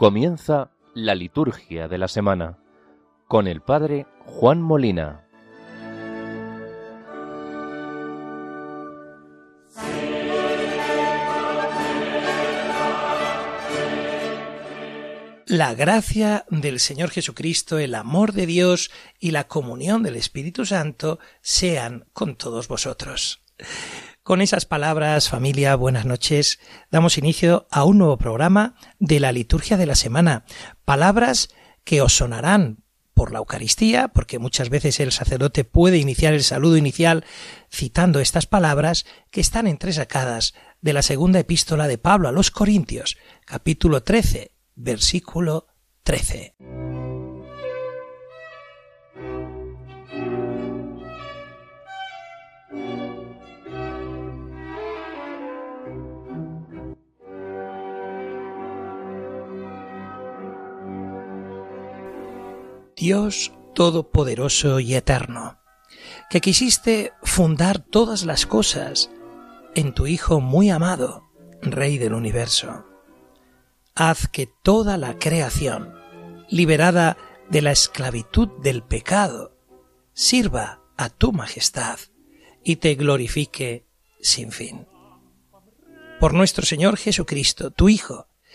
Comienza la liturgia de la semana con el Padre Juan Molina. La gracia del Señor Jesucristo, el amor de Dios y la comunión del Espíritu Santo sean con todos vosotros. Con esas palabras, familia, buenas noches, damos inicio a un nuevo programa de la liturgia de la semana. Palabras que os sonarán por la Eucaristía, porque muchas veces el sacerdote puede iniciar el saludo inicial citando estas palabras que están entresacadas de la segunda epístola de Pablo a los Corintios, capítulo 13, versículo 13. Dios Todopoderoso y Eterno, que quisiste fundar todas las cosas en tu Hijo muy amado, Rey del universo haz que toda la creación, liberada de la esclavitud del pecado, sirva a tu majestad y te glorifique sin fin. Por nuestro Señor Jesucristo, tu Hijo,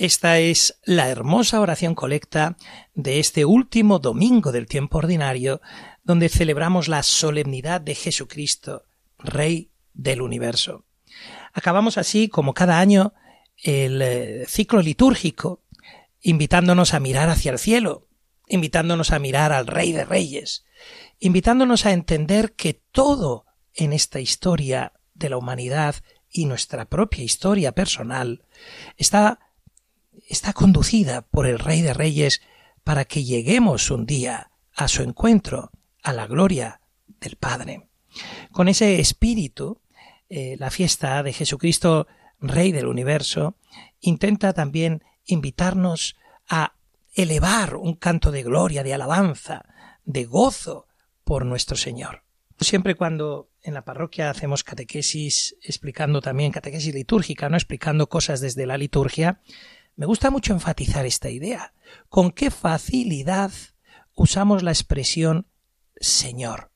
Esta es la hermosa oración colecta de este último domingo del tiempo ordinario, donde celebramos la solemnidad de Jesucristo, Rey del universo. Acabamos así, como cada año, el eh, ciclo litúrgico, invitándonos a mirar hacia el cielo, invitándonos a mirar al Rey de Reyes, invitándonos a entender que todo en esta historia de la humanidad y nuestra propia historia personal está está conducida por el Rey de Reyes para que lleguemos un día a su encuentro, a la gloria del Padre. Con ese espíritu, eh, la fiesta de Jesucristo, Rey del universo, intenta también invitarnos a elevar un canto de gloria, de alabanza, de gozo por nuestro Señor. Siempre cuando en la parroquia hacemos catequesis, explicando también catequesis litúrgica, no explicando cosas desde la liturgia, me gusta mucho enfatizar esta idea. Con qué facilidad usamos la expresión Señor.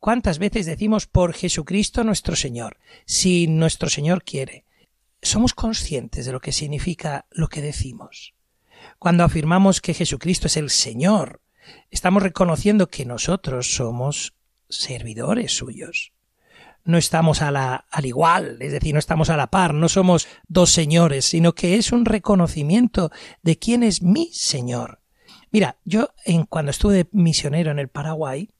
¿Cuántas veces decimos por Jesucristo nuestro Señor? Si nuestro Señor quiere. ¿Somos conscientes de lo que significa lo que decimos? Cuando afirmamos que Jesucristo es el Señor, estamos reconociendo que nosotros somos servidores suyos no estamos a la, al igual, es decir, no estamos a la par, no somos dos señores, sino que es un reconocimiento de quién es mi Señor. Mira, yo en, cuando estuve misionero en el Paraguay,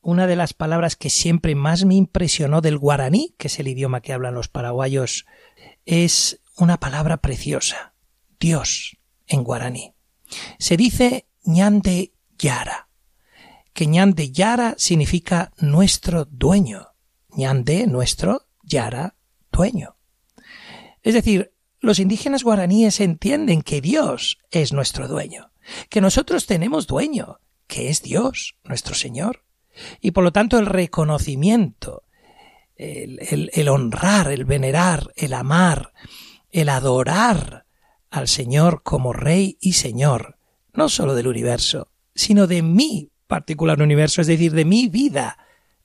una de las palabras que siempre más me impresionó del guaraní, que es el idioma que hablan los paraguayos, es una palabra preciosa, Dios en guaraní. Se dice ñande yara, que ñande yara significa nuestro dueño ñande, nuestro, yara, dueño. Es decir, los indígenas guaraníes entienden que Dios es nuestro dueño, que nosotros tenemos dueño, que es Dios, nuestro Señor. Y por lo tanto el reconocimiento, el, el, honrar, el venerar, el amar, el adorar al Señor como Rey y Señor, no sólo del universo, sino de mi particular universo, es decir, de mi vida,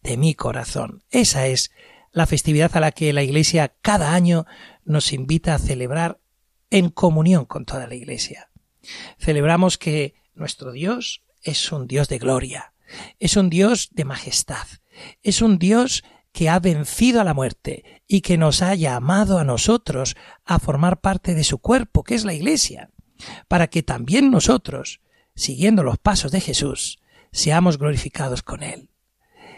de mi corazón. Esa es la festividad a la que la Iglesia cada año nos invita a celebrar en comunión con toda la Iglesia. Celebramos que nuestro Dios es un Dios de gloria, es un Dios de majestad, es un Dios que ha vencido a la muerte y que nos ha llamado a nosotros a formar parte de su cuerpo, que es la Iglesia, para que también nosotros, siguiendo los pasos de Jesús, seamos glorificados con Él.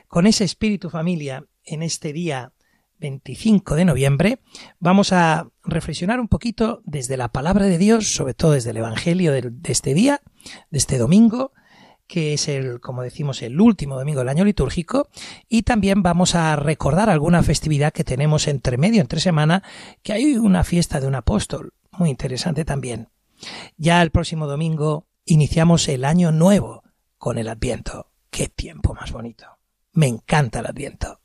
Con ese espíritu familia, en este día 25 de noviembre, vamos a reflexionar un poquito desde la palabra de Dios, sobre todo desde el Evangelio de, este día, de este domingo, que es el, como decimos, el último domingo del año litúrgico, y también vamos a recordar alguna festividad que tenemos entre medio, entre semana, que hay una fiesta de un apóstol, muy interesante también. Ya el próximo domingo iniciamos el año nuevo con el Adviento. ¡Qué tiempo más bonito! Me encanta el Adviento.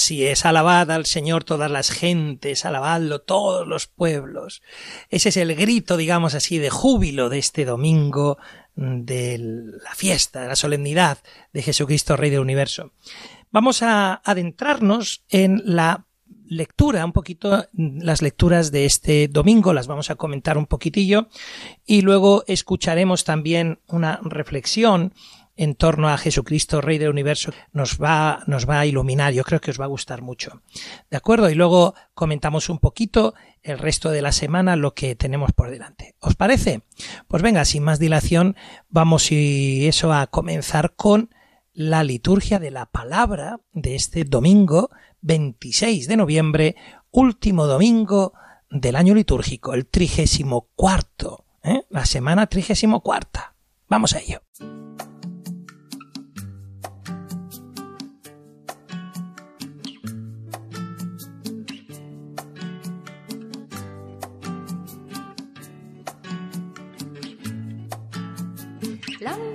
Así es, alabad al Señor todas las gentes, alabadlo todos los pueblos. Ese es el grito, digamos así, de júbilo de este domingo de la fiesta, de la solemnidad de Jesucristo, Rey del Universo. Vamos a adentrarnos en la lectura, un poquito las lecturas de este domingo, las vamos a comentar un poquitillo y luego escucharemos también una reflexión en torno a Jesucristo, Rey del Universo, nos va, nos va a iluminar. Yo creo que os va a gustar mucho. ¿De acuerdo? Y luego comentamos un poquito el resto de la semana lo que tenemos por delante. ¿Os parece? Pues venga, sin más dilación, vamos y eso a comenzar con la liturgia de la palabra de este domingo 26 de noviembre, último domingo del año litúrgico, el trigésimo cuarto, ¿eh? la semana trigésimo cuarta. Vamos a ello.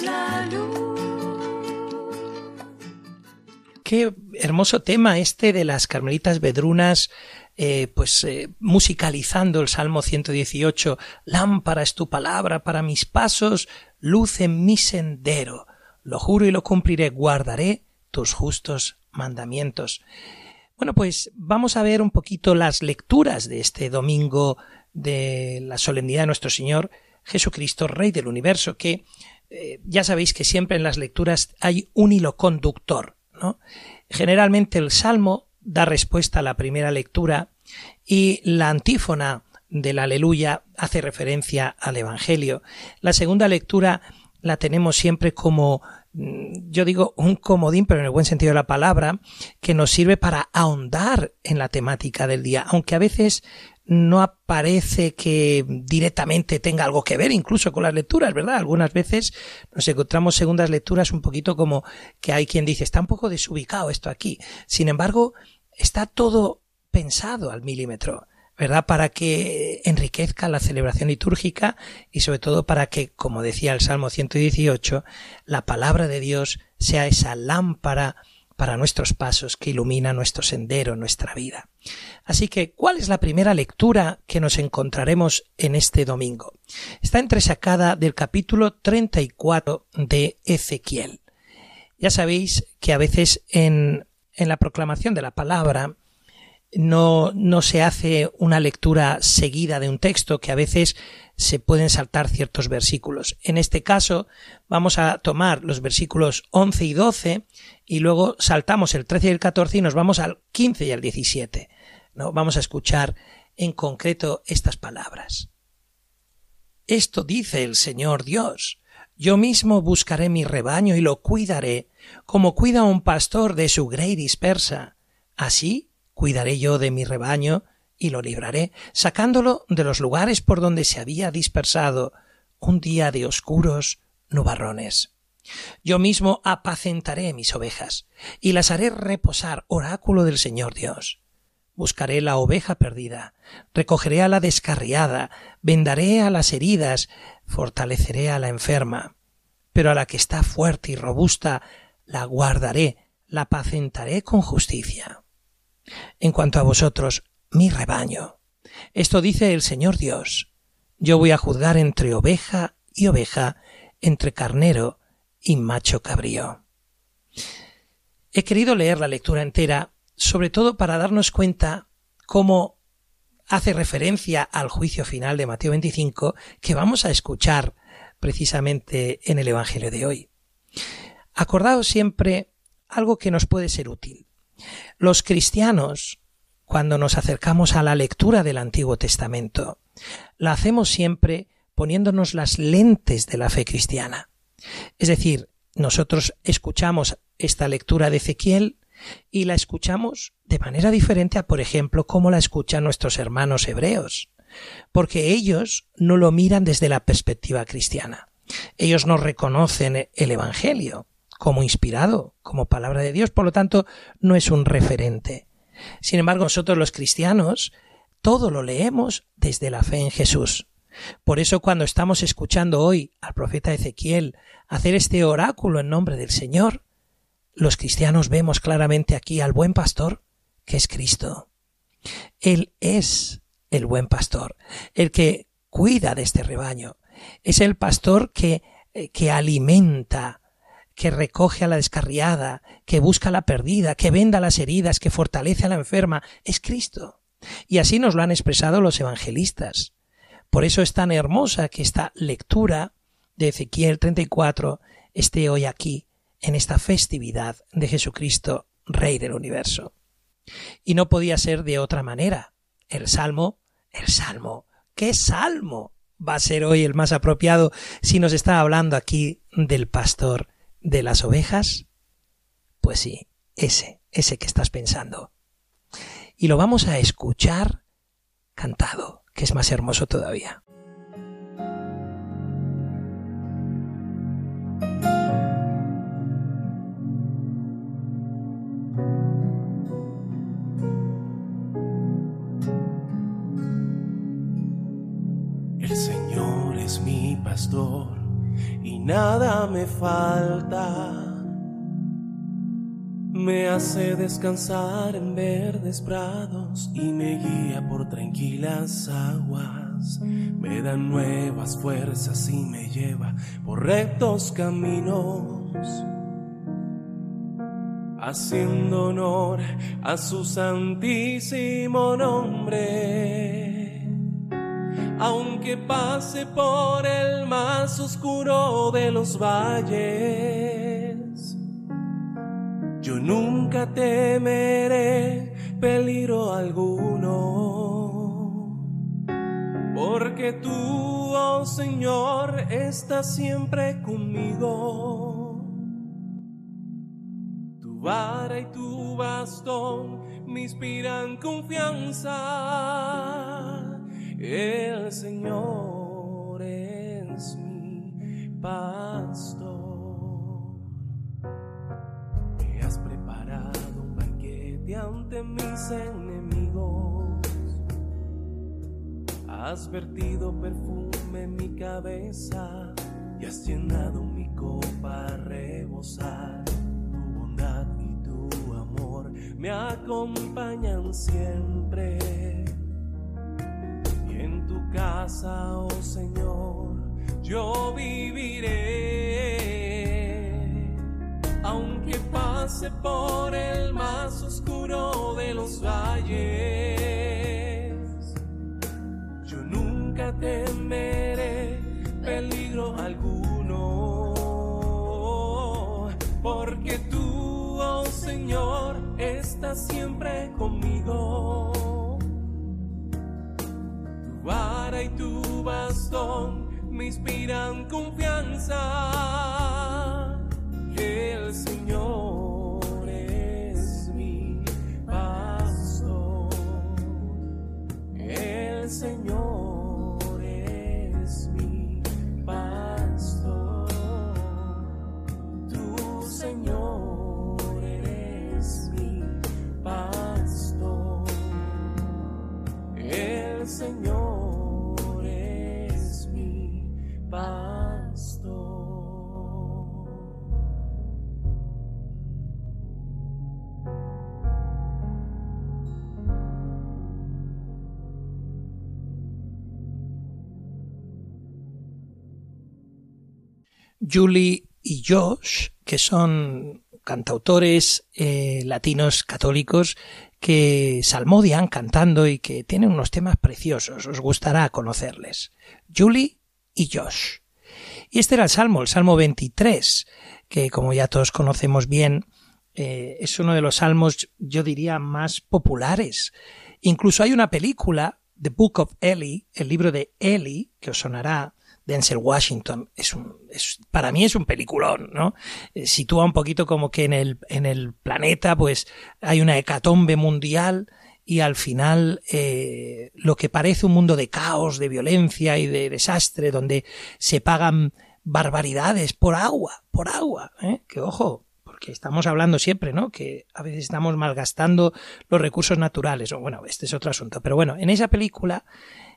La Qué hermoso tema este de las carmelitas vedrunas, eh, pues eh, musicalizando el Salmo 118, lámpara es tu palabra para mis pasos, luz en mi sendero. Lo juro y lo cumpliré, guardaré tus justos mandamientos. Bueno, pues vamos a ver un poquito las lecturas de este domingo de la solemnidad de nuestro Señor Jesucristo, Rey del Universo, que ya sabéis que siempre en las lecturas hay un hilo conductor. ¿no? Generalmente el Salmo da respuesta a la primera lectura y la antífona del aleluya hace referencia al Evangelio. La segunda lectura la tenemos siempre como mm, yo digo un comodín, pero en el buen sentido de la palabra, que nos sirve para ahondar en la temática del día, aunque a veces no aparece que directamente tenga algo que ver incluso con las lecturas, ¿verdad? Algunas veces nos encontramos segundas lecturas un poquito como que hay quien dice, está un poco desubicado esto aquí. Sin embargo, está todo pensado al milímetro. ¿verdad? Para que enriquezca la celebración litúrgica y sobre todo para que, como decía el Salmo 118, la palabra de Dios sea esa lámpara para nuestros pasos que ilumina nuestro sendero, nuestra vida. Así que, ¿cuál es la primera lectura que nos encontraremos en este domingo? Está entresacada del capítulo 34 de Ezequiel. Ya sabéis que a veces en, en la proclamación de la palabra no, no se hace una lectura seguida de un texto que a veces se pueden saltar ciertos versículos. En este caso vamos a tomar los versículos 11 y 12 y luego saltamos el 13 y el 14 y nos vamos al 15 y al 17. ¿no? Vamos a escuchar en concreto estas palabras. Esto dice el Señor Dios. Yo mismo buscaré mi rebaño y lo cuidaré, como cuida un pastor de su grey dispersa. Así cuidaré yo de mi rebaño y lo libraré, sacándolo de los lugares por donde se había dispersado un día de oscuros nubarrones. Yo mismo apacentaré mis ovejas y las haré reposar, oráculo del Señor Dios. Buscaré la oveja perdida, recogeré a la descarriada, vendaré a las heridas, fortaleceré a la enferma. Pero a la que está fuerte y robusta, la guardaré, la apacentaré con justicia. En cuanto a vosotros, mi rebaño. Esto dice el Señor Dios. Yo voy a juzgar entre oveja y oveja, entre carnero y macho cabrío. He querido leer la lectura entera, sobre todo para darnos cuenta cómo hace referencia al juicio final de Mateo 25 que vamos a escuchar precisamente en el Evangelio de hoy. Acordaos siempre algo que nos puede ser útil. Los cristianos cuando nos acercamos a la lectura del Antiguo Testamento. La hacemos siempre poniéndonos las lentes de la fe cristiana. Es decir, nosotros escuchamos esta lectura de Ezequiel y la escuchamos de manera diferente a, por ejemplo, como la escuchan nuestros hermanos hebreos, porque ellos no lo miran desde la perspectiva cristiana. Ellos no reconocen el Evangelio como inspirado, como palabra de Dios, por lo tanto, no es un referente. Sin embargo, nosotros los cristianos todo lo leemos desde la fe en Jesús. Por eso cuando estamos escuchando hoy al profeta Ezequiel hacer este oráculo en nombre del Señor, los cristianos vemos claramente aquí al buen pastor, que es Cristo. Él es el buen pastor, el que cuida de este rebaño. Es el pastor que, eh, que alimenta, que recoge a la descarriada, que busca a la perdida, que venda las heridas, que fortalece a la enferma, es Cristo. Y así nos lo han expresado los evangelistas. Por eso es tan hermosa que esta lectura de Ezequiel 34 esté hoy aquí, en esta festividad de Jesucristo, Rey del universo. Y no podía ser de otra manera. El salmo, el salmo, ¿qué salmo va a ser hoy el más apropiado si nos está hablando aquí del pastor de las ovejas? Pues sí, ese, ese que estás pensando. Y lo vamos a escuchar cantado, que es más hermoso todavía. El Señor es mi pastor nada me falta. Me hace descansar en verdes prados y me guía por tranquilas aguas. Me da nuevas fuerzas y me lleva por rectos caminos. Haciendo honor a su santísimo nombre aunque pase por el más oscuro de los valles. Yo nunca temeré peligro alguno, porque tú, oh Señor, estás siempre conmigo. Tu vara y tu bastón me inspiran confianza el Señor es mi pastor. Me has preparado un banquete ante mis enemigos. Has vertido perfume en mi cabeza y has llenado mi copa a rebosar. Tu bondad y tu amor me acompañan siempre casa, oh Señor, yo viviré. Aunque pase por el más oscuro de los valles. Yo nunca temeré peligro alguno, porque tú, oh Señor, estás siempre conmigo. Me inspiran confianza. Julie y Josh, que son cantautores eh, latinos católicos que salmodian cantando y que tienen unos temas preciosos. Os gustará conocerles. Julie y Josh. Y este era el Salmo, el Salmo 23, que como ya todos conocemos bien, eh, es uno de los salmos, yo diría, más populares. Incluso hay una película, The Book of Eli, el libro de Eli, que os sonará, Denzel Washington, es un, es, para mí es un peliculón, ¿no? Eh, sitúa un poquito como que en el, en el planeta, pues, hay una hecatombe mundial y al final eh, lo que parece un mundo de caos, de violencia y de desastre, donde se pagan barbaridades por agua, por agua, ¿eh? que ojo, porque estamos hablando siempre, ¿no? Que a veces estamos malgastando los recursos naturales, o bueno, este es otro asunto, pero bueno, en esa película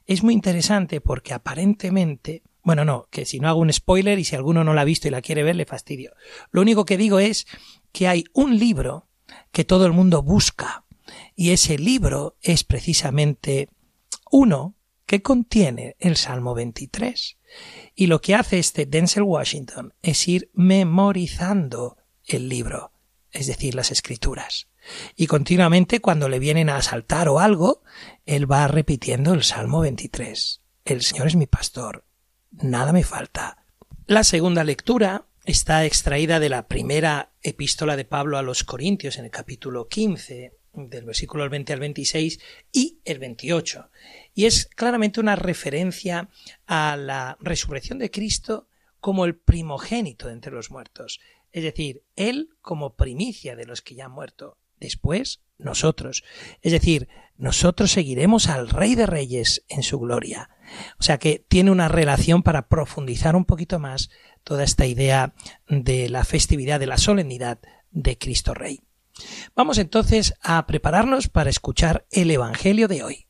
es muy interesante porque aparentemente, bueno, no, que si no hago un spoiler y si alguno no la ha visto y la quiere ver, le fastidio. Lo único que digo es que hay un libro que todo el mundo busca y ese libro es precisamente uno que contiene el Salmo 23. Y lo que hace este Denzel Washington es ir memorizando el libro, es decir, las escrituras. Y continuamente cuando le vienen a asaltar o algo, él va repitiendo el Salmo 23. El Señor es mi pastor, nada me falta. La segunda lectura está extraída de la primera epístola de Pablo a los Corintios en el capítulo 15, del versículo 20 al 26 y el 28. Y es claramente una referencia a la resurrección de Cristo como el primogénito entre los muertos. Es decir, Él como primicia de los que ya han muerto. Después, nosotros. Es decir, nosotros seguiremos al Rey de Reyes en su gloria. O sea que tiene una relación para profundizar un poquito más toda esta idea de la festividad, de la solemnidad de Cristo Rey. Vamos entonces a prepararnos para escuchar el Evangelio de hoy.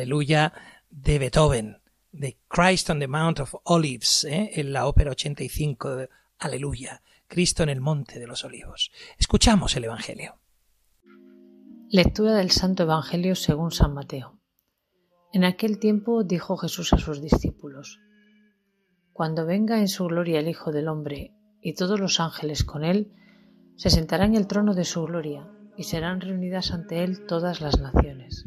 Aleluya, de Beethoven, de Christ on the Mount of Olives, ¿eh? en la ópera 85, de aleluya, Cristo en el Monte de los Olivos. Escuchamos el Evangelio. Lectura del Santo Evangelio según San Mateo. En aquel tiempo dijo Jesús a sus discípulos, Cuando venga en su gloria el Hijo del Hombre y todos los ángeles con él, se sentará en el trono de su gloria y serán reunidas ante él todas las naciones.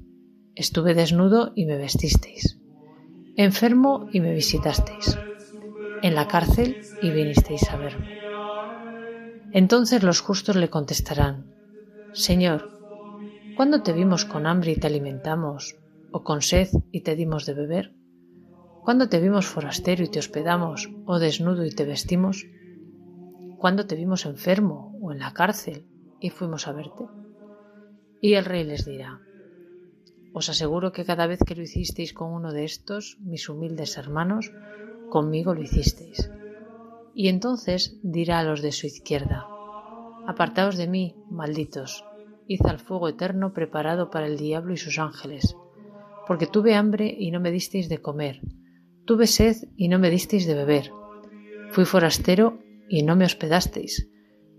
estuve desnudo y me vestisteis, enfermo y me visitasteis, en la cárcel y vinisteis a verme. Entonces los justos le contestarán, Señor, ¿cuándo te vimos con hambre y te alimentamos, o con sed y te dimos de beber? ¿Cuándo te vimos forastero y te hospedamos, o desnudo y te vestimos? ¿Cuándo te vimos enfermo o en la cárcel y fuimos a verte? Y el rey les dirá, Os aseguro que cada vez que lo hicisteis con uno de estos, mis humildes hermanos, conmigo lo hicisteis. Y entonces dirá a los de su izquierda, Apartaos de mí, malditos, id al fuego eterno preparado para el diablo y sus ángeles, porque tuve hambre y no me disteis de comer, tuve sed y no me disteis de beber, fui forastero y no me hospedasteis,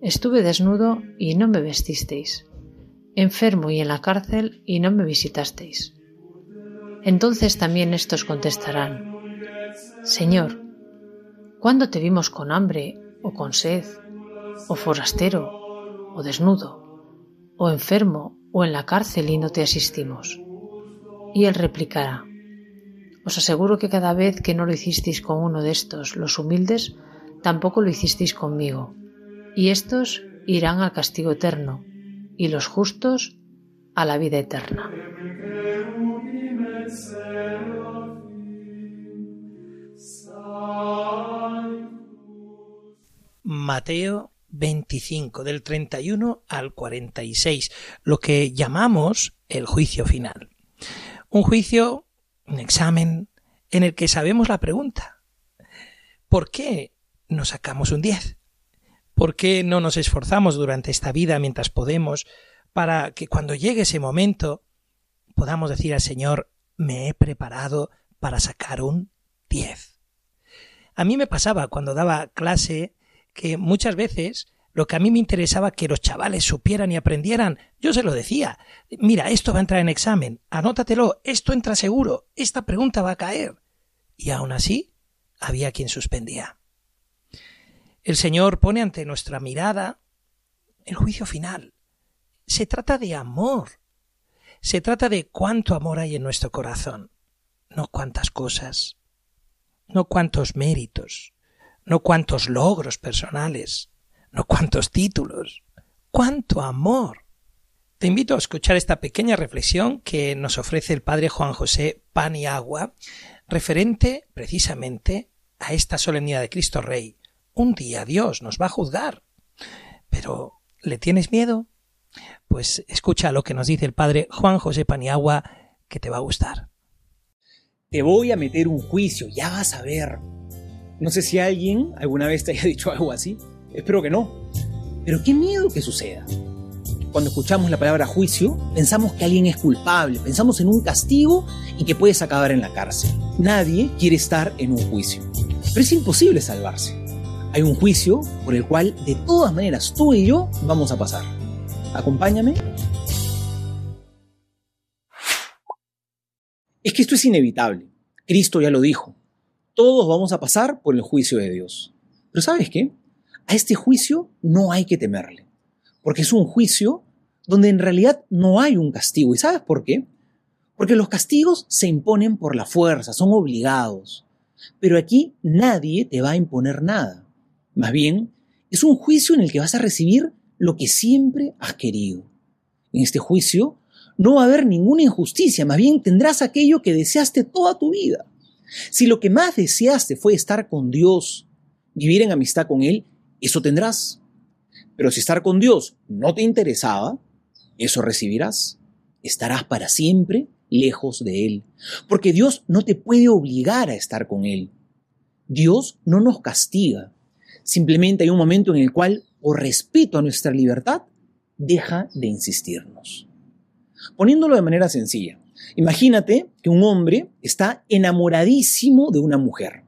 estuve desnudo y no me vestisteis, enfermo y en la cárcel y no me visitasteis. Entonces también estos contestarán, Señor, ¿Cuándo te vimos con hambre o con sed, o forastero, o desnudo, o enfermo, o en la cárcel y no te asistimos? Y él replicará, Os aseguro que cada vez que no lo hicisteis con uno de estos, los humildes, tampoco lo hicisteis conmigo. Y estos irán al castigo eterno, y los justos a la vida eterna. Mateo 25, del 31 al 46, lo que llamamos el juicio final. Un juicio, un examen, en el que sabemos la pregunta. ¿Por qué no sacamos un 10? ¿Por qué no nos esforzamos durante esta vida mientras podemos para que cuando llegue ese momento podamos decir al Señor, me he preparado para sacar un 10? A mí me pasaba cuando daba clase que muchas veces lo que a mí me interesaba que los chavales supieran y aprendieran, yo se lo decía. Mira, esto va a entrar en examen, anótatelo, esto entra seguro, esta pregunta va a caer. Y aún así, había quien suspendía. El Señor pone ante nuestra mirada el juicio final. Se trata de amor. Se trata de cuánto amor hay en nuestro corazón, no cuántas cosas, no cuántos méritos, no cuántos logros personales, no cuántos títulos, cuánto amor. Te invito a escuchar esta pequeña reflexión que nos ofrece el padre Juan José Paniagua, referente precisamente a esta solemnidad de Cristo Rey. Un día Dios nos va a juzgar. Pero, ¿le tienes miedo? Pues escucha lo que nos dice el padre Juan José Paniagua, que te va a gustar. Te voy a meter un juicio, ya vas a ver. No sé si alguien alguna vez te haya dicho algo así. Espero que no. Pero qué miedo que suceda. Cuando escuchamos la palabra juicio, pensamos que alguien es culpable, pensamos en un castigo y que puedes acabar en la cárcel. Nadie quiere estar en un juicio. Pero es imposible salvarse. Hay un juicio por el cual de todas maneras tú y yo vamos a pasar. Acompáñame. Es que esto es inevitable. Cristo ya lo dijo todos vamos a pasar por el juicio de Dios. Pero ¿sabes qué? A este juicio no hay que temerle, porque es un juicio donde en realidad no hay un castigo. ¿Y sabes por qué? Porque los castigos se imponen por la fuerza, son obligados. Pero aquí nadie te va a imponer nada. Más bien, es un juicio en el que vas a recibir lo que siempre has querido. En este juicio no va a haber ninguna injusticia, más bien tendrás aquello que deseaste toda tu vida. Si lo que más deseaste fue estar con Dios, vivir en amistad con Él, eso tendrás. Pero si estar con Dios no te interesaba, eso recibirás. Estarás para siempre lejos de Él. Porque Dios no te puede obligar a estar con Él. Dios no nos castiga. Simplemente hay un momento en el cual, por respeto a nuestra libertad, deja de insistirnos. Poniéndolo de manera sencilla, Imagínate que un hombre está enamoradísimo de una mujer.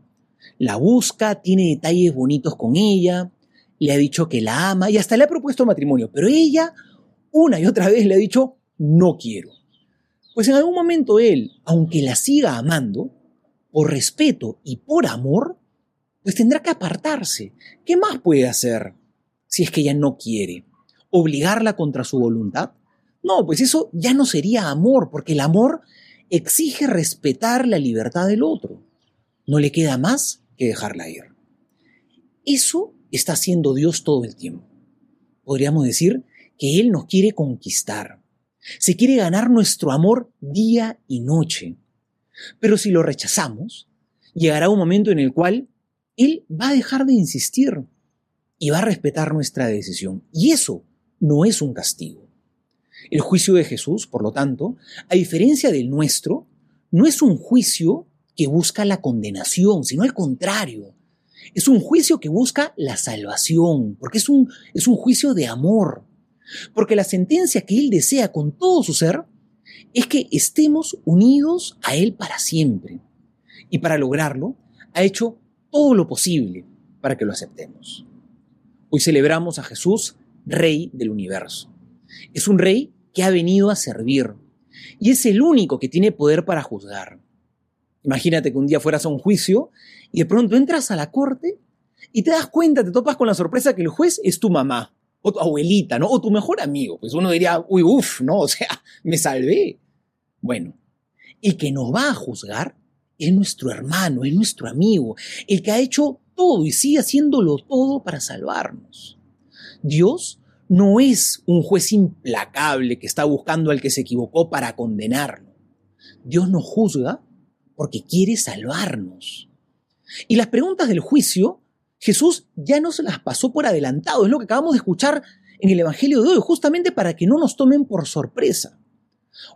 La busca, tiene detalles bonitos con ella, le ha dicho que la ama y hasta le ha propuesto matrimonio, pero ella una y otra vez le ha dicho, no quiero. Pues en algún momento él, aunque la siga amando, por respeto y por amor, pues tendrá que apartarse. ¿Qué más puede hacer si es que ella no quiere? ¿Obligarla contra su voluntad? No, pues eso ya no sería amor, porque el amor exige respetar la libertad del otro. No le queda más que dejarla ir. Eso está haciendo Dios todo el tiempo. Podríamos decir que Él nos quiere conquistar, se quiere ganar nuestro amor día y noche. Pero si lo rechazamos, llegará un momento en el cual Él va a dejar de insistir y va a respetar nuestra decisión. Y eso no es un castigo. El juicio de Jesús, por lo tanto, a diferencia del nuestro, no es un juicio que busca la condenación, sino al contrario. Es un juicio que busca la salvación, porque es un, es un juicio de amor. Porque la sentencia que Él desea con todo su ser es que estemos unidos a Él para siempre. Y para lograrlo, ha hecho todo lo posible para que lo aceptemos. Hoy celebramos a Jesús, Rey del universo. Es un rey que ha venido a servir y es el único que tiene poder para juzgar. Imagínate que un día fueras a un juicio y de pronto entras a la corte y te das cuenta, te topas con la sorpresa que el juez es tu mamá o tu abuelita, ¿no? O tu mejor amigo. Pues uno diría, uy, uff, ¿no? O sea, me salvé. Bueno, el que nos va a juzgar es nuestro hermano, es nuestro amigo, el que ha hecho todo y sigue haciéndolo todo para salvarnos. Dios no es un juez implacable que está buscando al que se equivocó para condenarlo. Dios nos juzga porque quiere salvarnos. Y las preguntas del juicio Jesús ya no se las pasó por adelantado, es lo que acabamos de escuchar en el Evangelio de hoy, justamente para que no nos tomen por sorpresa.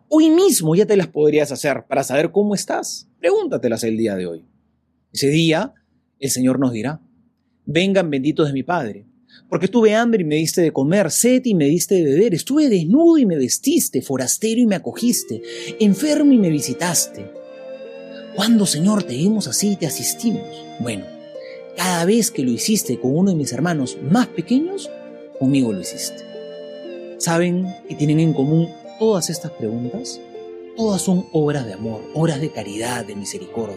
Hoy mismo ya te las podrías hacer para saber cómo estás. Pregúntatelas el día de hoy. Ese día el Señor nos dirá, vengan benditos de mi Padre, porque tuve hambre y me diste de comer, sed y me diste de beber, estuve desnudo y me vestiste, forastero y me acogiste, enfermo y me visitaste. ¿Cuándo, Señor, te vimos así y te asistimos? Bueno, cada vez que lo hiciste con uno de mis hermanos más pequeños, conmigo lo hiciste. ¿Saben que tienen en común todas estas preguntas? Todas son obras de amor, obras de caridad, de misericordia.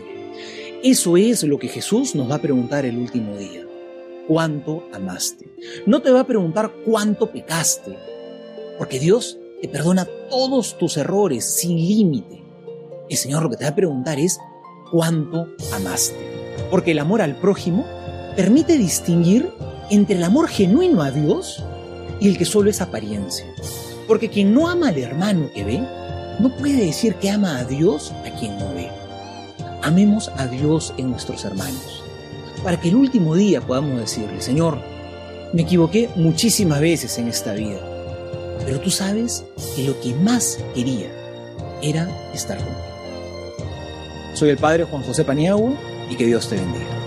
Eso es lo que Jesús nos va a preguntar el último día. ¿Cuánto amaste? No te va a preguntar cuánto pecaste, porque Dios te perdona todos tus errores sin límite. El Señor lo que te va a preguntar es cuánto amaste porque el amor al prójimo permite distinguir entre el amor genuino a Dios y el que solo es apariencia. Porque quien no ama al hermano que ve, no puede decir que ama a Dios a quien no ve. Amemos a Dios en nuestros hermanos, para que el último día podamos decirle, Señor, me equivoqué muchísimas veces en esta vida, pero tú sabes que lo que más quería era estar contigo. Soy el Padre Juan José Paniagua y que Dios te bendiga.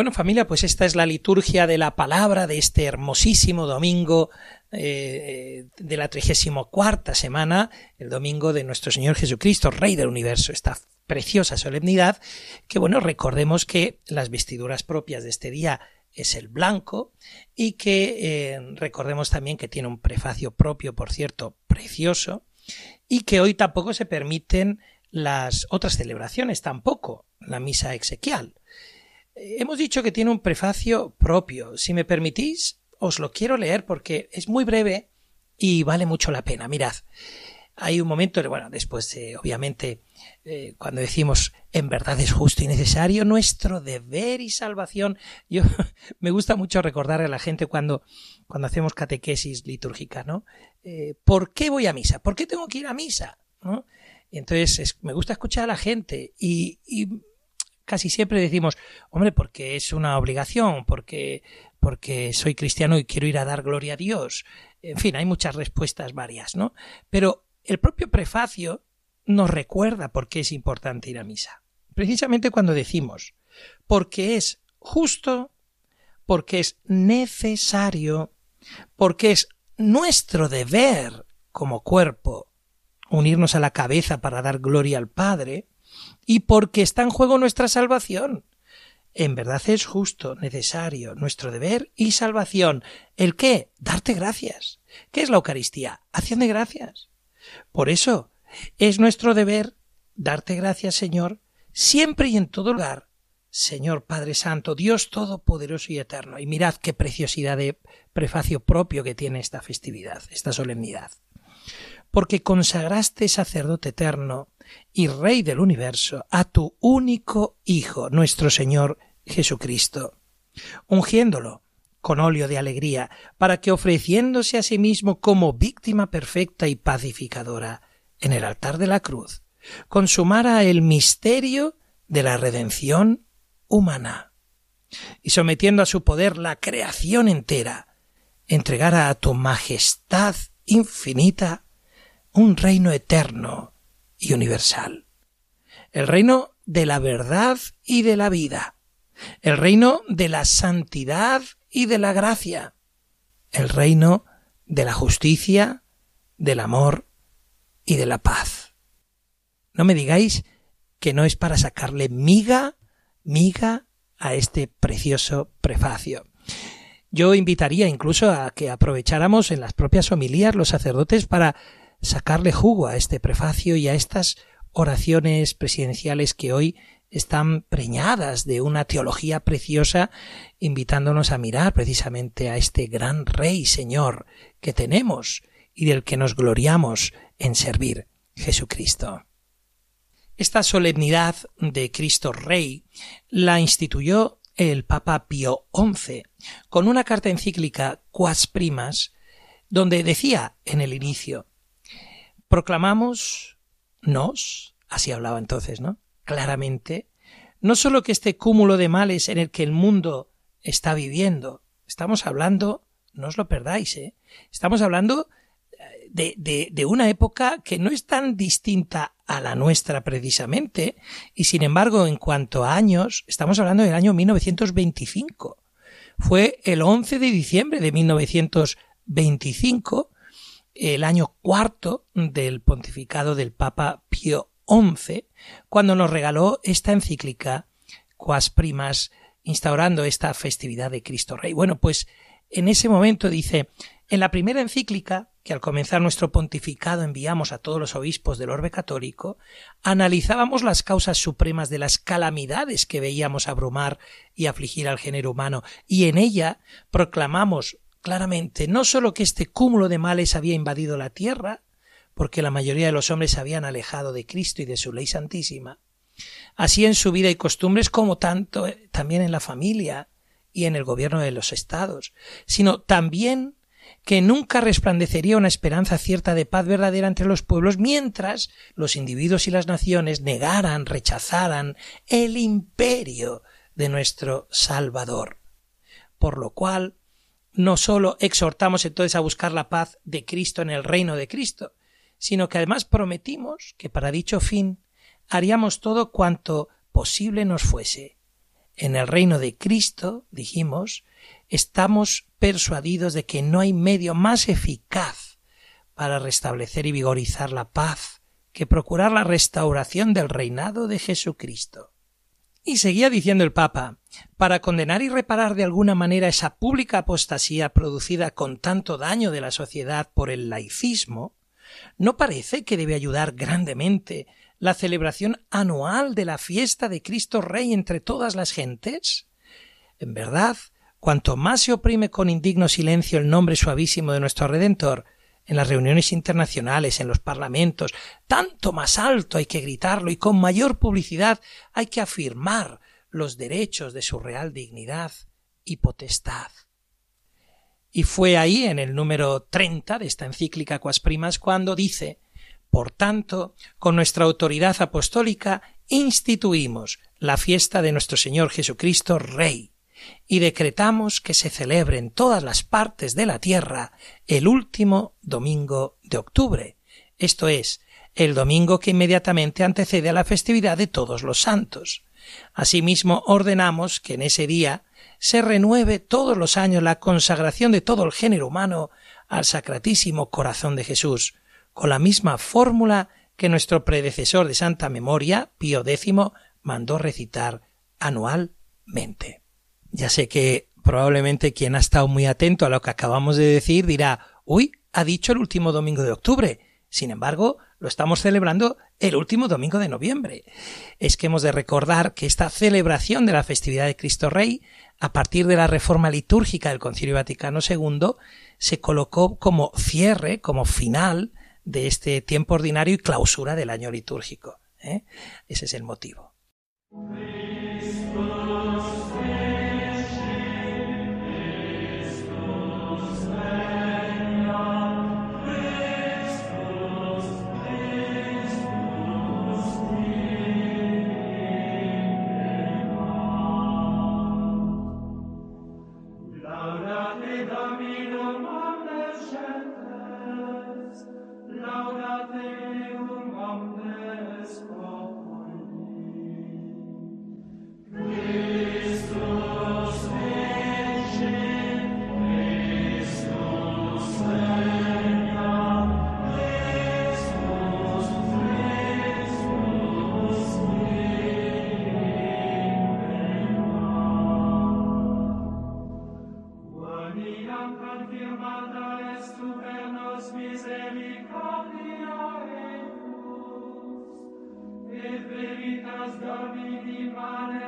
Bueno, familia, pues esta es la liturgia de la palabra de este hermosísimo domingo eh, de la 34 semana, el domingo de nuestro Señor Jesucristo, Rey del Universo, esta preciosa solemnidad, que bueno, recordemos que las vestiduras propias de este día es el blanco y que eh, recordemos también que tiene un prefacio propio, por cierto, precioso, y que hoy tampoco se permiten las otras celebraciones, tampoco la misa exequial. Hemos dicho que tiene un prefacio propio. Si me permitís, os lo quiero leer porque es muy breve y vale mucho la pena. Mirad, hay un momento, bueno, después, obviamente, eh, cuando decimos en verdad es justo y necesario nuestro deber y salvación, yo me gusta mucho recordar a la gente cuando, cuando hacemos catequesis litúrgica, ¿no? Eh, ¿Por qué voy a misa? ¿Por qué tengo que ir a misa? ¿No? Entonces me gusta escuchar a la gente y casi siempre decimos, hombre, porque es una obligación, porque, porque soy cristiano y quiero ir a dar gloria a Dios. En fin, hay muchas respuestas varias, ¿no? Pero el propio prefacio nos recuerda por qué es importante ir a misa. Precisamente cuando decimos, porque es justo, porque es necesario, porque es nuestro deber como cuerpo unirnos a la cabeza para dar gloria al Padre, y porque está en juego nuestra salvación. En verdad es justo, necesario, nuestro deber y salvación. ¿El qué? Darte gracias. ¿Qué es la Eucaristía? Acción de gracias. Por eso, es nuestro deber darte gracias, Señor, siempre y en todo lugar. Señor Padre Santo, Dios Todopoderoso y Eterno. Y mirad qué preciosidad de prefacio propio que tiene esta festividad, esta solemnidad. Porque consagraste sacerdote eterno y Rey del universo a tu único Hijo, nuestro Señor Jesucristo, ungiéndolo con óleo de alegría, para que ofreciéndose a sí mismo como víctima perfecta y pacificadora en el altar de la cruz, consumara el misterio de la redención humana, y sometiendo a su poder la creación entera, entregara a tu majestad infinita un reino eterno y universal. El reino de la verdad y de la vida. El reino de la santidad y de la gracia. El reino de la justicia, del amor y de la paz. No me digáis que no es para sacarle miga, miga a este precioso prefacio. Yo invitaría incluso a que aprovecháramos en las propias homilías los sacerdotes para sacarle jugo a este prefacio y a estas oraciones presidenciales que hoy están preñadas de una teología preciosa, invitándonos a mirar precisamente a este gran Rey Señor que tenemos y del que nos gloriamos en servir, Jesucristo. Esta solemnidad de Cristo Rey la instituyó el Papa Pío XI con una carta encíclica Quas Primas, donde decía en el inicio Proclamamos nos, así hablaba entonces, ¿no? Claramente, no solo que este cúmulo de males en el que el mundo está viviendo, estamos hablando, no os lo perdáis, ¿eh? Estamos hablando eh, de, de, de, una época que no es tan distinta a la nuestra precisamente, y sin embargo, en cuanto a años, estamos hablando del año 1925. Fue el 11 de diciembre de 1925 el año cuarto del pontificado del Papa Pío XI, cuando nos regaló esta encíclica Quas Primas, instaurando esta festividad de Cristo Rey. Bueno, pues en ese momento dice, en la primera encíclica, que al comenzar nuestro pontificado enviamos a todos los obispos del orbe católico, analizábamos las causas supremas de las calamidades que veíamos abrumar y afligir al género humano, y en ella proclamamos claramente no sólo que este cúmulo de males había invadido la tierra, porque la mayoría de los hombres se habían alejado de Cristo y de su ley santísima, así en su vida y costumbres como tanto eh, también en la familia y en el gobierno de los estados, sino también que nunca resplandecería una esperanza cierta de paz verdadera entre los pueblos mientras los individuos y las naciones negaran, rechazaran el imperio de nuestro Salvador. Por lo cual, no solo exhortamos entonces a buscar la paz de Cristo en el reino de Cristo, sino que además prometimos que para dicho fin haríamos todo cuanto posible nos fuese. En el reino de Cristo, dijimos, estamos persuadidos de que no hay medio más eficaz para restablecer y vigorizar la paz que procurar la restauración del reinado de Jesucristo. Y seguía diciendo el Papa, para condenar y reparar de alguna manera esa pública apostasía producida con tanto daño de la sociedad por el laicismo, ¿no parece que debe ayudar grandemente la celebración anual de la fiesta de Cristo Rey entre todas las gentes? En verdad, cuanto más se oprime con indigno silencio el nombre suavísimo de nuestro Redentor, en las reuniones internacionales, en los parlamentos, tanto más alto hay que gritarlo y con mayor publicidad hay que afirmar los derechos de su real dignidad y potestad. Y fue ahí, en el número 30 de esta encíclica Quas Primas, cuando dice Por tanto, con nuestra autoridad apostólica instituimos la fiesta de nuestro Señor Jesucristo Rey y decretamos que se celebre en todas las partes de la tierra el último domingo de octubre, esto es, el domingo que inmediatamente antecede a la festividad de todos los santos. Asimismo, ordenamos que en ese día se renueve todos los años la consagración de todo el género humano al Sacratísimo Corazón de Jesús, con la misma fórmula que nuestro predecesor de santa memoria, Pío X, mandó recitar anualmente. Ya sé que probablemente quien ha estado muy atento a lo que acabamos de decir dirá, uy, ha dicho el último domingo de octubre. Sin embargo, lo estamos celebrando el último domingo de noviembre. Es que hemos de recordar que esta celebración de la festividad de Cristo Rey, a partir de la reforma litúrgica del Concilio Vaticano II, se colocó como cierre, como final de este tiempo ordinario y clausura del año litúrgico. ¿eh? Ese es el motivo. Dominus be divine.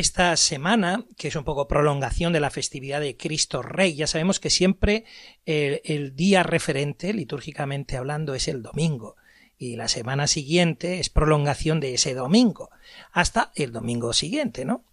Esta semana, que es un poco prolongación de la festividad de Cristo Rey. Ya sabemos que siempre el, día referente, litúrgicamente hablando, es el domingo y la semana siguiente es prolongación de ese domingo hasta el domingo siguiente, ¿no?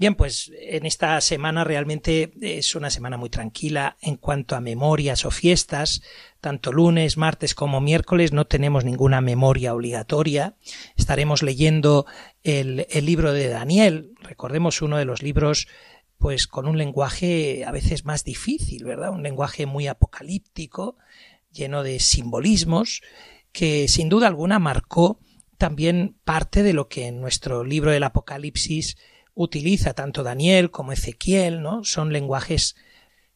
Bien, pues en esta semana realmente es una semana muy tranquila en cuanto a memorias o fiestas. Tanto lunes, martes como miércoles no tenemos ninguna memoria obligatoria. Estaremos leyendo el, libro de Daniel. Recordemos uno de los libros pues con un lenguaje a veces más difícil, ¿verdad? Un lenguaje muy apocalíptico, lleno de simbolismos, que sin duda alguna marcó también parte de lo que en nuestro libro del Apocalipsis utiliza tanto Daniel como Ezequiel, ¿no? Son lenguajes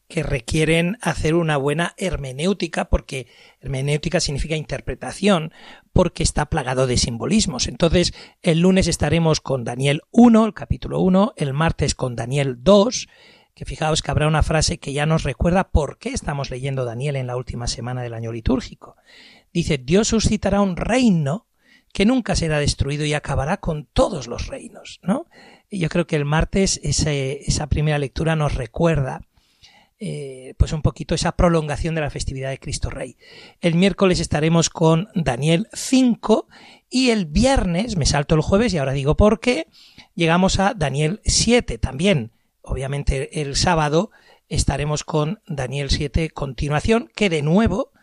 que requieren hacer una buena hermenéutica, porque hermenéutica significa interpretación, porque está plagado de simbolismos. Entonces, el lunes estaremos con Daniel 1, el capítulo 1, el martes con Daniel 2, que fijaos que habrá una frase que ya nos recuerda por qué estamos leyendo Daniel en la última semana del año litúrgico. Dice, Dios suscitará un reino que nunca será destruido y acabará con todos los reinos, ¿no? yo creo que el martes esa primera lectura nos recuerda eh, pues un poquito esa prolongación de la festividad de Cristo Rey. El miércoles estaremos con Daniel 5 y el viernes, me salto el jueves y ahora digo por qué, llegamos a Daniel 7 también. Obviamente el sábado estaremos con Daniel 7 continuación, que de nuevo,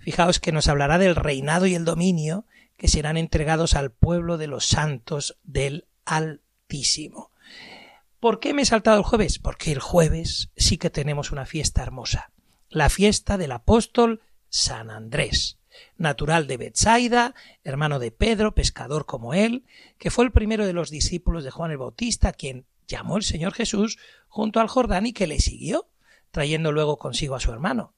fijaos que nos hablará del reinado y el dominio que serán entregados al pueblo de los santos del Altísimo. ¿Por qué me he saltado el jueves? Porque el jueves sí que tenemos una fiesta hermosa, la fiesta del apóstol San Andrés, natural de Betsaida, hermano de Pedro, pescador como él, que fue el primero de los discípulos de Juan el Bautista, quien llamó el Señor Jesús junto al Jordán y que le siguió, trayendo luego consigo a su hermano.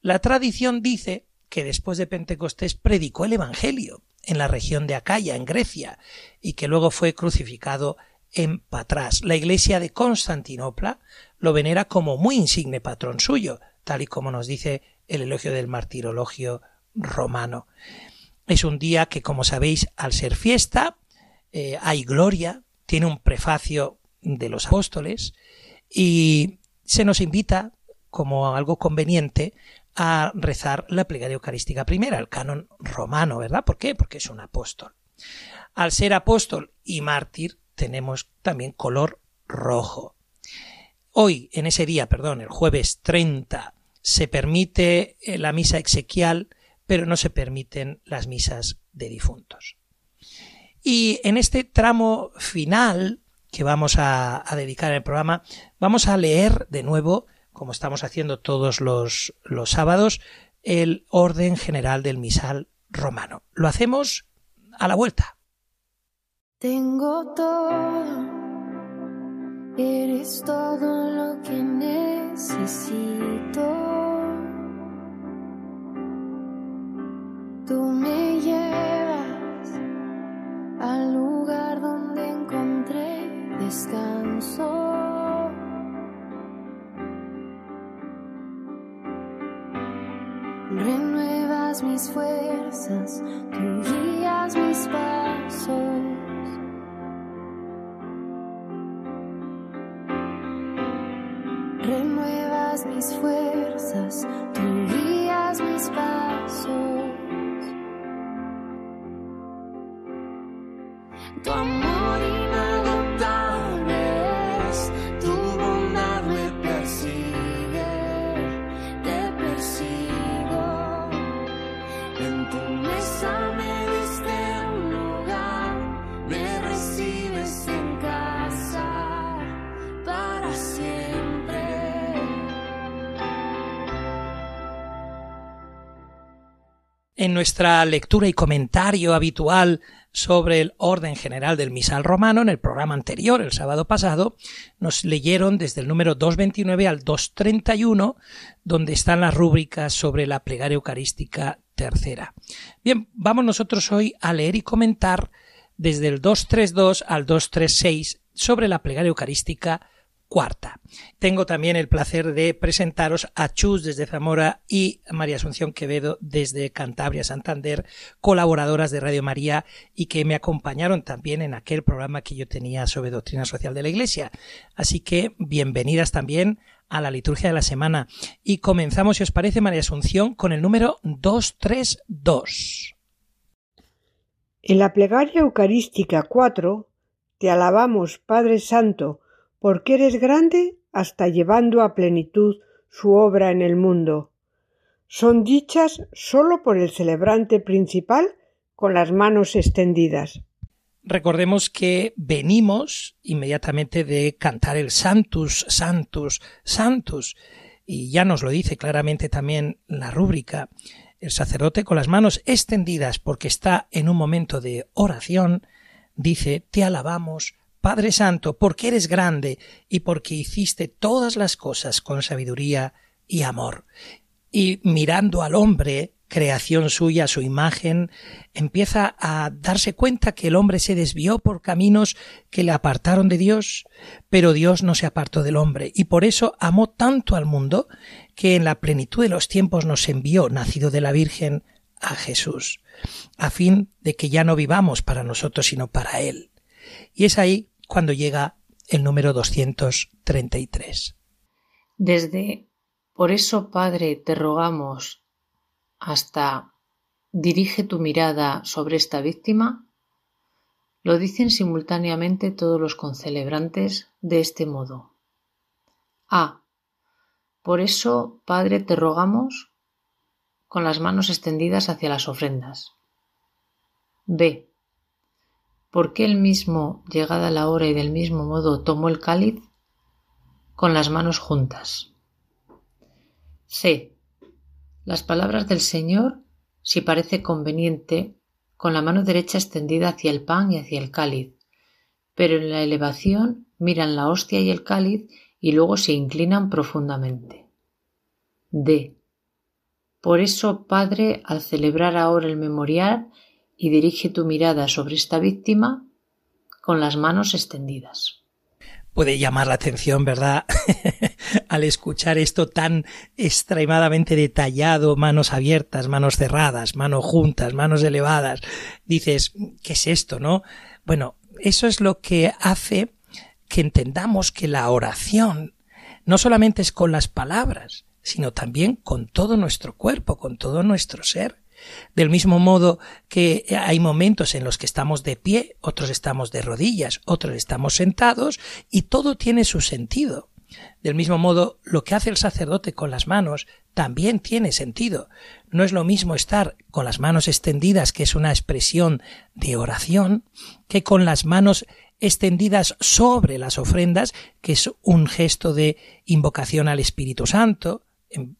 La tradición dice que después de Pentecostés predicó el Evangelio en la región de Acaya, en Grecia, y que luego fue crucificado en Patras. La iglesia de Constantinopla lo venera como muy insigne patrón suyo, tal y como nos dice el elogio del martirologio romano. Es un día que, como sabéis, al ser fiesta, eh, hay gloria, tiene un prefacio de los apóstoles y se nos invita, como algo conveniente, a rezar la plegaria eucarística primera, el canon romano, ¿verdad? ¿Por qué? Porque es un apóstol. Al ser apóstol y mártir, tenemos también color rojo. Hoy, en ese día, perdón, el jueves 30, se permite eh, la misa exequial, pero no se permiten las misas de difuntos. Y en este tramo final que vamos a, dedicar el programa, vamos a leer de nuevo, como estamos haciendo todos los, los sábados, el orden general del misal romano. Lo hacemos a la vuelta. Tengo todo, eres todo lo que necesito. Tú me llevas al lugar donde encontré descanso. Renuevas mis fuerzas, tú guías mis pasos. Nuestra lectura y comentario habitual sobre el orden general del misal romano, en el programa anterior, el sábado pasado, nos leyeron desde el número 229 al 231, donde están las rúbricas sobre la plegaria eucarística tercera. Bien, vamos nosotros hoy a leer y comentar desde el 232 al 236 sobre la plegaria eucarística cuarta. Tengo también el placer de presentaros a Chus desde Zamora y María Asunción Quevedo desde Cantabria, Santander, colaboradoras de Radio María y que me acompañaron también en aquel programa que yo tenía sobre doctrina social de la Iglesia. Así que bienvenidas también a la liturgia de la semana. Y comenzamos, si os parece, María Asunción, con el número 232. En la plegaria eucarística 4 te alabamos, Padre Santo, porque eres grande hasta llevando a plenitud su obra en el mundo. Son dichas sólo por el celebrante principal con las manos extendidas. Recordemos que venimos inmediatamente de cantar el Santus, Santus, Santus, y ya nos lo dice claramente también la rúbrica. El sacerdote con las manos extendidas porque está en un momento de oración, dice, te alabamos, Padre Santo, porque eres grande y porque hiciste todas las cosas con sabiduría y amor. Y mirando al hombre, creación suya, su imagen, empieza a darse cuenta que el hombre se desvió por caminos que le apartaron de Dios, pero Dios no se apartó del hombre, y por eso amó tanto al mundo que en la plenitud de los tiempos nos envió, nacido de la Virgen, a Jesús, a fin de que ya no vivamos para nosotros, sino para Él. Y es ahí cuando llega el número 233. Desde Por eso, Padre, te rogamos hasta dirige tu mirada sobre esta víctima, lo dicen simultáneamente todos los concelebrantes de este modo. A. Por eso, Padre, te rogamos con las manos extendidas hacia las ofrendas. B. Porque él mismo, llegada la hora y del mismo modo, tomó el cáliz con las manos juntas. C. Las palabras del Señor, si parece conveniente, con la mano derecha extendida hacia el pan y hacia el cáliz, pero en la elevación miran la hostia y el cáliz y luego se inclinan profundamente. D. Por eso, Padre, al celebrar ahora el memorial y dirige tu mirada sobre esta víctima con las manos extendidas puede llamar la atención, ¿verdad? Al escuchar esto tan extremadamente detallado, manos abiertas, manos cerradas, manos juntas, manos elevadas, dices, ¿qué es esto, no? Bueno, eso es lo que hace que entendamos que la oración no solamente es con las palabras, sino también con todo nuestro cuerpo, con todo nuestro ser. Del mismo modo que hay momentos en los que estamos de pie, otros estamos de rodillas, otros estamos sentados, y todo tiene su sentido. Del mismo modo, lo que hace el sacerdote con las manos también tiene sentido. No es lo mismo estar con las manos extendidas, que es una expresión de oración, que con las manos extendidas sobre las ofrendas, que es un gesto de invocación al Espíritu Santo,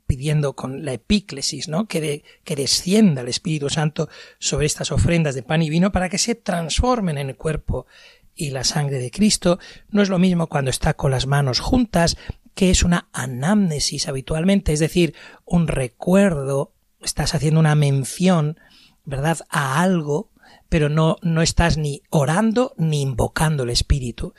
pidiendo con la epíclesis, ¿no? Que, que descienda el Espíritu Santo sobre estas ofrendas de pan y vino para que se transformen en el cuerpo y la sangre de Cristo. No es lo mismo cuando está con las manos juntas, que es una anamnesis habitualmente, es decir, un recuerdo, estás haciendo una mención, ¿verdad?, a algo, pero no, no estás ni orando ni invocando el Espíritu.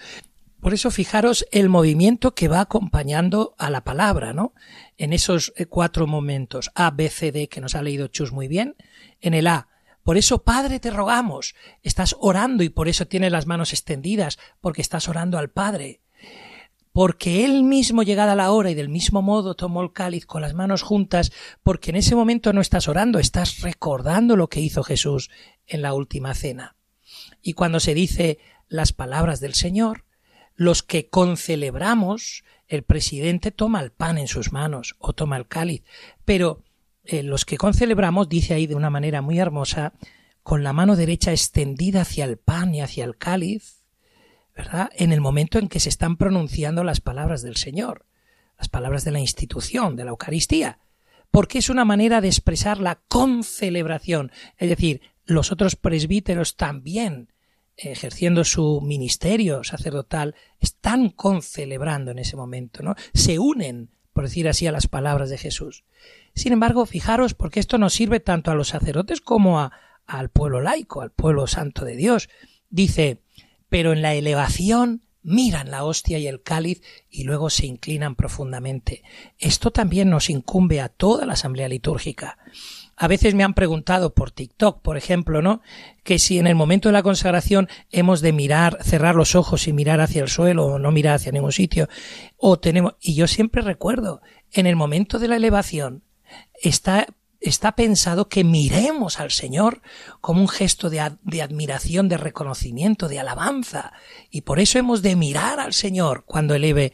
Por eso fijaros el movimiento que va acompañando a la palabra, ¿no? En esos eh, cuatro momentos, A, B, C, D, que nos ha leído Chus muy bien. En el A, por eso, Padre, te rogamos. Estás orando y por eso tienes las manos extendidas, porque estás orando al Padre. Porque Él mismo, llegada la hora y del mismo modo, tomó el cáliz con las manos juntas, porque en ese momento no estás orando, estás recordando lo que hizo Jesús en la última cena. Y cuando se dice las palabras del Señor, los que concelebramos, el presidente toma el pan en sus manos o toma el cáliz, pero eh, los que concelebramos, dice ahí de una manera muy hermosa, con la mano derecha extendida hacia el pan y hacia el cáliz, ¿verdad? En el momento en que se están pronunciando las palabras del Señor, las palabras de la institución, de la Eucaristía, porque es una manera de expresar la concelebración, es decir, los otros presbíteros también ejerciendo su ministerio sacerdotal, están concelebrando en ese momento, ¿no? Se unen, por decir así, a las palabras de Jesús. Sin embargo, fijaros, porque esto nos sirve tanto a los sacerdotes como a, al pueblo laico, al pueblo santo de Dios. Dice, pero en la elevación miran la hostia y el cáliz y luego se inclinan profundamente. Esto también nos incumbe a toda la asamblea litúrgica. A veces me han preguntado por TikTok, por ejemplo, ¿no? Que si en el momento de la consagración hemos de mirar, cerrar los ojos y mirar hacia el suelo o no mirar hacia ningún sitio, o tenemos, y yo siempre recuerdo, en el momento de la elevación está está pensado que miremos al Señor como un gesto de, de, admiración, de reconocimiento, de alabanza. Y por eso hemos de mirar al Señor cuando eleve.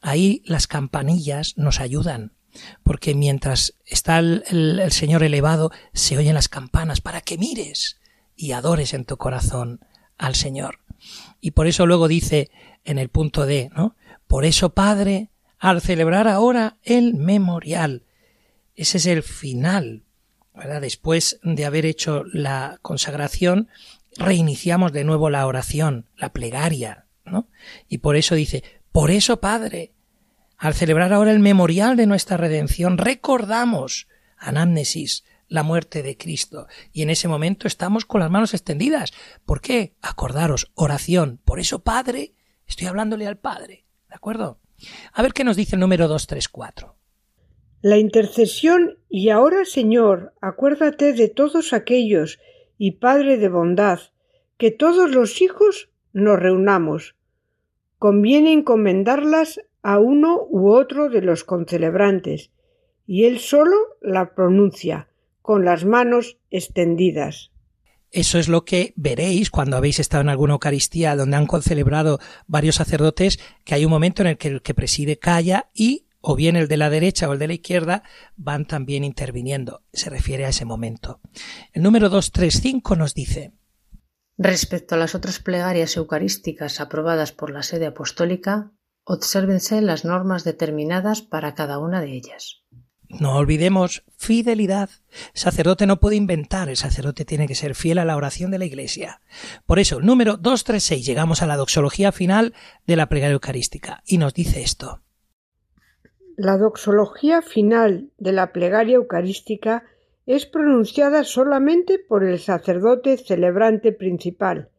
Ahí las campanillas nos ayudan porque mientras está el, Señor elevado, se oyen las campanas para que mires y adores en tu corazón al Señor. Y por eso luego dice en el punto D, ¿no? Por eso, Padre, al celebrar ahora el memorial, ese es el final, ¿verdad? Después de haber hecho la consagración, reiniciamos de nuevo la oración, la plegaria, ¿no? Y por eso dice, por eso, Padre, al celebrar ahora el memorial de nuestra redención, recordamos, anamnesis, la muerte de Cristo. Y en ese momento estamos con las manos extendidas. ¿Por qué? Acordaros, oración. Por eso, Padre, estoy hablándole al Padre. ¿De acuerdo? A ver qué nos dice el número 234. La intercesión y ahora, Señor, acuérdate de todos aquellos y Padre de bondad, que todos los hijos nos reunamos. Conviene encomendarlas a uno u otro de los concelebrantes, y él solo la pronuncia, con las manos extendidas. Eso es lo que veréis cuando habéis estado en alguna Eucaristía donde han celebrado varios sacerdotes, que hay un momento en el que el que preside calla y o bien el de la derecha o el de la izquierda van también interviniendo. Se refiere a ese momento. El número 235 nos dice Respecto a las otras plegarias eucarísticas aprobadas por la sede apostólica, obsérvense las normas determinadas para cada una de ellas. No olvidemos fidelidad. El sacerdote no puede inventar, el sacerdote tiene que ser fiel a la oración de la Iglesia. Por eso, número 236, llegamos a la doxología final de la plegaria eucarística y nos dice esto. La doxología final de la plegaria eucarística es pronunciada solamente por el sacerdote celebrante principal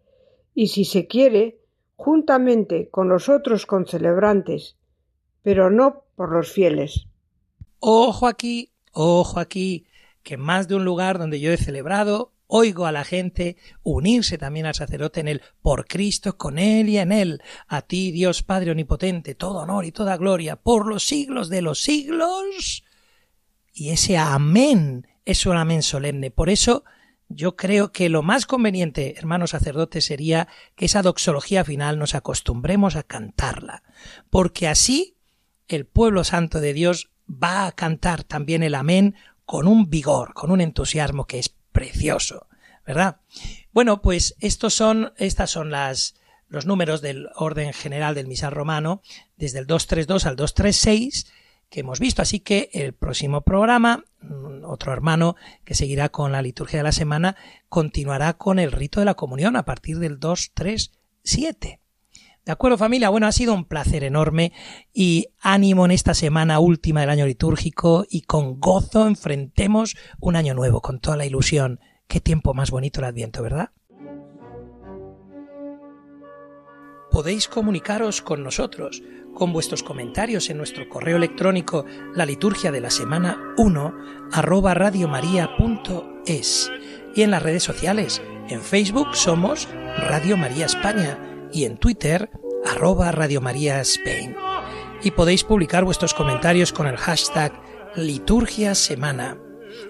y, si se quiere, juntamente con los otros concelebrantes, pero no por los fieles. Ojo aquí, ojo aquí, que más de un lugar donde yo he celebrado, oigo a la gente unirse también al sacerdote en el por Cristo, con él y en él. A ti, Dios Padre Omnipotente, todo honor y toda gloria por los siglos de los siglos. Y ese amén es un amén solemne. Por eso yo creo que lo más conveniente, hermanos sacerdotes, sería que esa doxología final nos acostumbremos a cantarla, porque así el pueblo santo de Dios va a cantar también el amén con un vigor, con un entusiasmo que es precioso, ¿verdad? Bueno, pues estos son, estas son las, los números del orden general del misal romano, desde el 232 al 236, que hemos visto. Así que el próximo programa, mm, otro hermano que seguirá con la liturgia de la semana, continuará con el rito de la comunión a partir del 237. ¿De acuerdo familia? Bueno, ha sido un placer enorme y ánimo en esta semana última del año litúrgico y con gozo enfrentemos un año nuevo con toda la ilusión. Qué tiempo más bonito el Adviento, ¿verdad? Podéis comunicaros con nosotros con vuestros comentarios en nuestro correo electrónico la liturgia de la semana 1 arroba radiomaria.es y en las redes sociales. En Facebook somos Radio María España y en Twitter arroba Radio María Spain. Y podéis publicar vuestros comentarios con el hashtag Liturgia Semana.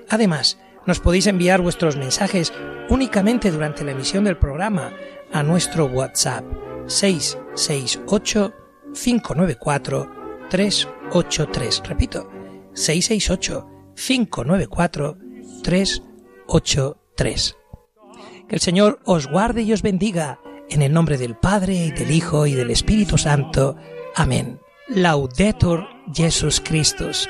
Además, nos podéis enviar vuestros mensajes únicamente durante la emisión del programa a nuestro WhatsApp 668 594 383. Repito, 668 594 383. Que el Señor os guarde y os bendiga en el nombre del Padre y del Hijo y del Espíritu Santo. Amén. Laudetur Jesus Christus.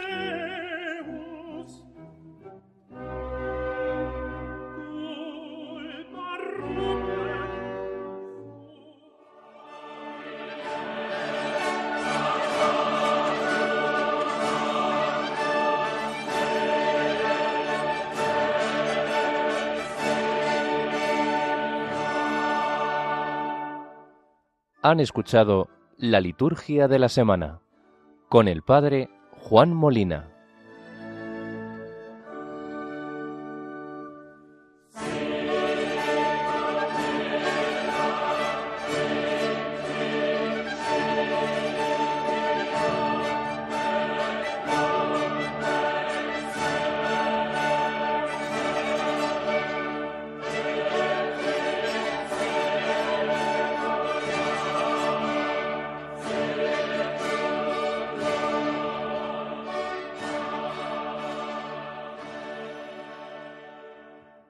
Han escuchado la liturgia de la semana con el Padre Juan Molina.